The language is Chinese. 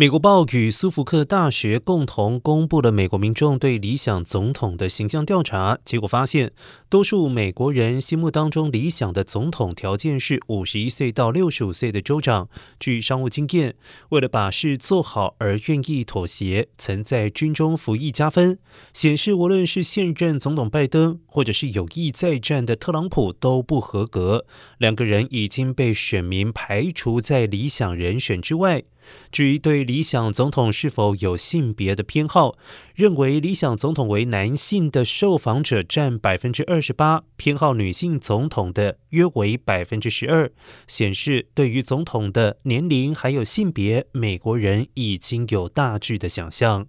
美国报与苏福克大学共同公布了美国民众对理想总统的形象调查结果，发现多数美国人心目当中理想的总统条件是五十一岁到六十五岁的州长，具商务经验，为了把事做好而愿意妥协，曾在军中服役加分。显示无论是现任总统拜登，或者是有意再战的特朗普都不合格，两个人已经被选民排除在理想人选之外。至于对理想总统是否有性别的偏好，认为理想总统为男性的受访者占百分之二十八，偏好女性总统的约为百分之十二，显示对于总统的年龄还有性别，美国人已经有大致的想象。